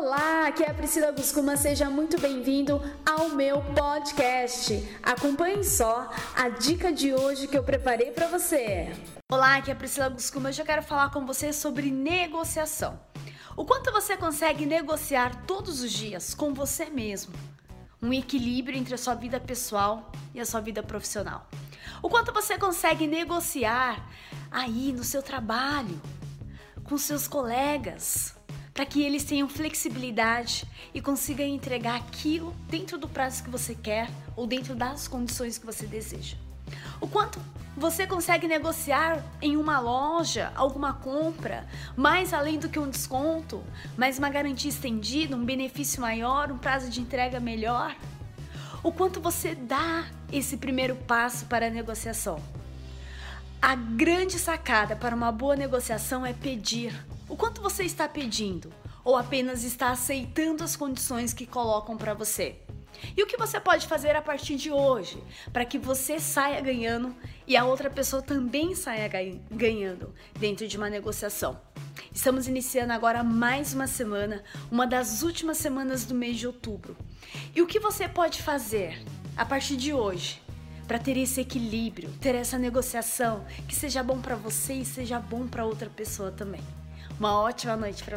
Olá, aqui é a Priscila Guscuma, seja muito bem-vindo ao meu podcast. Acompanhe só a dica de hoje que eu preparei para você. Olá, aqui é a Priscila Guscuma, hoje eu quero falar com você sobre negociação. O quanto você consegue negociar todos os dias com você mesmo? Um equilíbrio entre a sua vida pessoal e a sua vida profissional. O quanto você consegue negociar aí no seu trabalho, com seus colegas, para que eles tenham flexibilidade e consigam entregar aquilo dentro do prazo que você quer ou dentro das condições que você deseja. O quanto você consegue negociar em uma loja alguma compra, mais além do que um desconto, mais uma garantia estendida, um benefício maior, um prazo de entrega melhor? O quanto você dá esse primeiro passo para a negociação? A grande sacada para uma boa negociação é pedir o quanto você está pedindo ou apenas está aceitando as condições que colocam para você? E o que você pode fazer a partir de hoje para que você saia ganhando e a outra pessoa também saia ganhando dentro de uma negociação? Estamos iniciando agora mais uma semana, uma das últimas semanas do mês de outubro. E o que você pode fazer a partir de hoje para ter esse equilíbrio, ter essa negociação que seja bom para você e seja bom para outra pessoa também? Uma ótima noite para